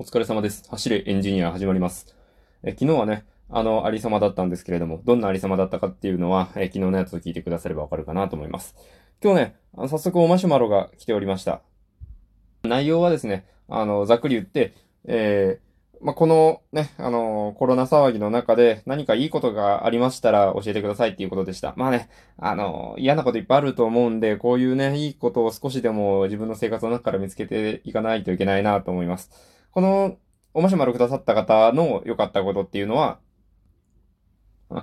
お疲れ様です。走れエンジニア始まります。え昨日はね、あの、ありさまだったんですけれども、どんなありさまだったかっていうのは、え昨日のやつを聞いてくださればわかるかなと思います。今日ね、あの早速おマシュマロが来ておりました。内容はですね、あの、ざっくり言って、えー、まあ、このね、あの、コロナ騒ぎの中で何かいいことがありましたら教えてくださいっていうことでした。まあね、あの、嫌なこといっぱいあると思うんで、こういうね、いいことを少しでも自分の生活の中から見つけていかないといけないなと思います。この、おマシュマロくださった方の良かったことっていうのは、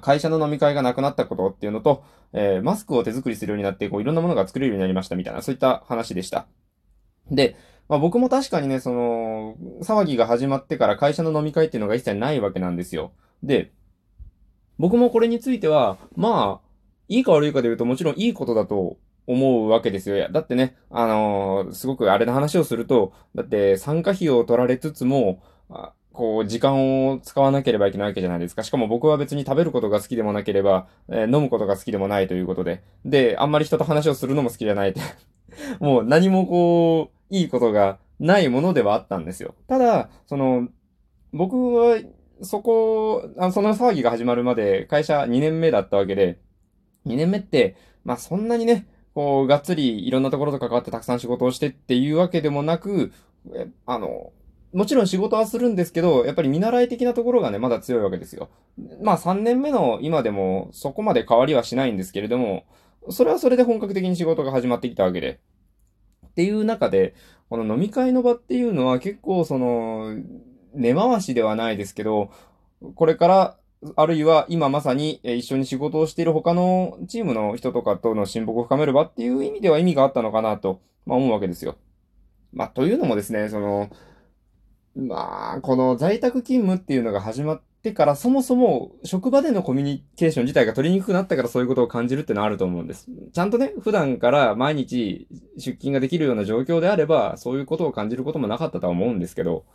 会社の飲み会がなくなったことっていうのと、えーマスクを手作りするようになって、こういろんなものが作れるようになりましたみたいな、そういった話でした。で、まあ、僕も確かにね、その、騒ぎが始まってから会社の飲み会っていうのが一切ないわけなんですよ。で、僕もこれについては、まあ、いいか悪いかで言うともちろんいいことだと思うわけですよ。だってね、あのーすごくあれの話をすると、だって参加費を取られつつも、あこう、時間を使わなければいけないわけじゃないですか。しかも僕は別に食べることが好きでもなければ、えー飲むことが好きでもないということで。で、あんまり人と話をするのも好きじゃないって。もう何もこう、いいことがないものではあったんですよ。ただ、その、僕は、そこ、あその騒ぎが始まるまで会社2年目だったわけで、2年目って、まあそんなにね、こう、がっつりいろんなところと関わってたくさん仕事をしてっていうわけでもなく、あの、もちろん仕事はするんですけど、やっぱり見習い的なところがね、まだ強いわけですよ。まあ3年目の今でもそこまで変わりはしないんですけれども、それはそれで本格的に仕事が始まってきたわけで。っていう中で、この飲み会の場っていうのは結構その、根回しではないですけど、これから、あるいは今まさに一緒に仕事をしている他のチームの人とかとの親睦を深める場っていう意味では意味があったのかなと、まあ思うわけですよ。まあというのもですね、その、まあ、この在宅勤務っていうのが始まってから、そもそも職場でのコミュニケーション自体が取りにくくなったからそういうことを感じるってのはあると思うんです。ちゃんとね、普段から毎日出勤ができるような状況であれば、そういうことを感じることもなかったとは思うんですけど、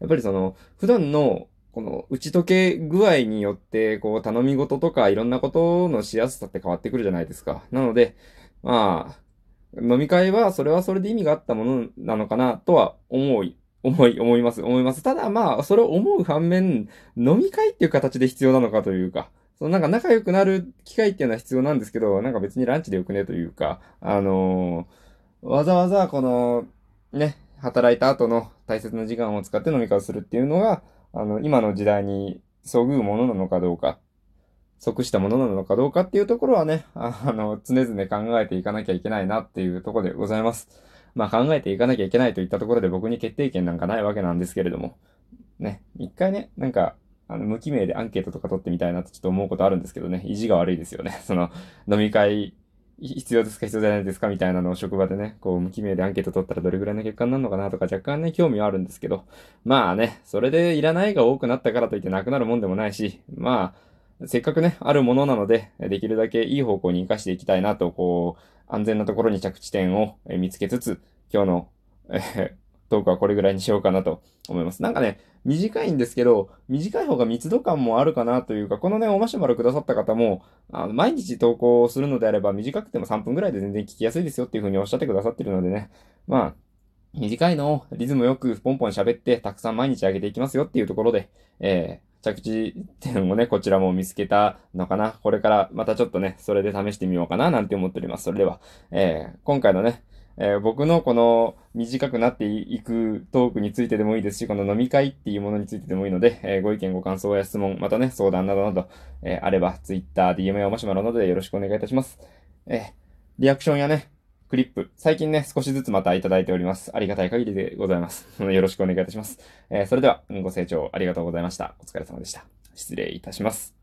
やっぱりその、普段のこの打ち解け具合によって、こう頼み事とかいろんなことのしやすさって変わってくるじゃないですか。なので、まあ、飲み会はそれはそれで意味があったものなのかなとは思い、思い、思います、思います。ただまあ、それを思う反面、飲み会っていう形で必要なのかというか、そのなんか仲良くなる機会っていうのは必要なんですけど、なんか別にランチでよくねというか、あのーわざわざこの、ね、働いた後の大切な時間を使って飲み会をするっていうのが、あの、今の時代にそぐうものなのかどうか、即したものなのかどうかっていうところはね、あの、常々考えていかなきゃいけないなっていうところでございます。まあ考えていかなきゃいけないといったところで僕に決定権なんかないわけなんですけれども、ね、一回ね、なんか、あの、無記名でアンケートとか取ってみたいなとちょっと思うことあるんですけどね、意地が悪いですよね。その、飲み会、必要ですか必要じゃないですかみたいなのを職場でね、こう無記名でアンケート取ったらどれぐらいの結果になるのかなとか若干ね、興味はあるんですけど、まあね、それでいらないが多くなったからといってなくなるもんでもないし、まあ、せっかくね、あるものなので、できるだけいい方向に活かしていきたいなと、こう、安全なところに着地点を見つけつつ、今日の、えートークはこれぐらいにしようかなと思います。なんかね、短いんですけど、短い方が密度感もあるかなというか、このね、おマシュマロくださった方も、あの毎日投稿するのであれば、短くても3分ぐらいで全然聞きやすいですよっていう風におっしゃってくださってるのでね、まあ、短いのをリズムよくポンポン喋って、たくさん毎日上げていきますよっていうところで、えー着地点をね、こちらも見つけたのかな。これからまたちょっとね、それで試してみようかななんて思っております。それでは、えー今回のね、えー僕のこの短くなっていくトークについてでもいいですし、この飲み会っていうものについてでもいいので、えーご意見ご感想や質問、またね、相談などなど、えーあれば、Twitter、DM やおマシュマロなどでよろしくお願いいたします。えリアクションやね、クリップ、最近ね、少しずつまたいただいております。ありがたい限りでございます。よろしくお願いいたします。えそれでは、ご清聴ありがとうございました。お疲れ様でした。失礼いたします。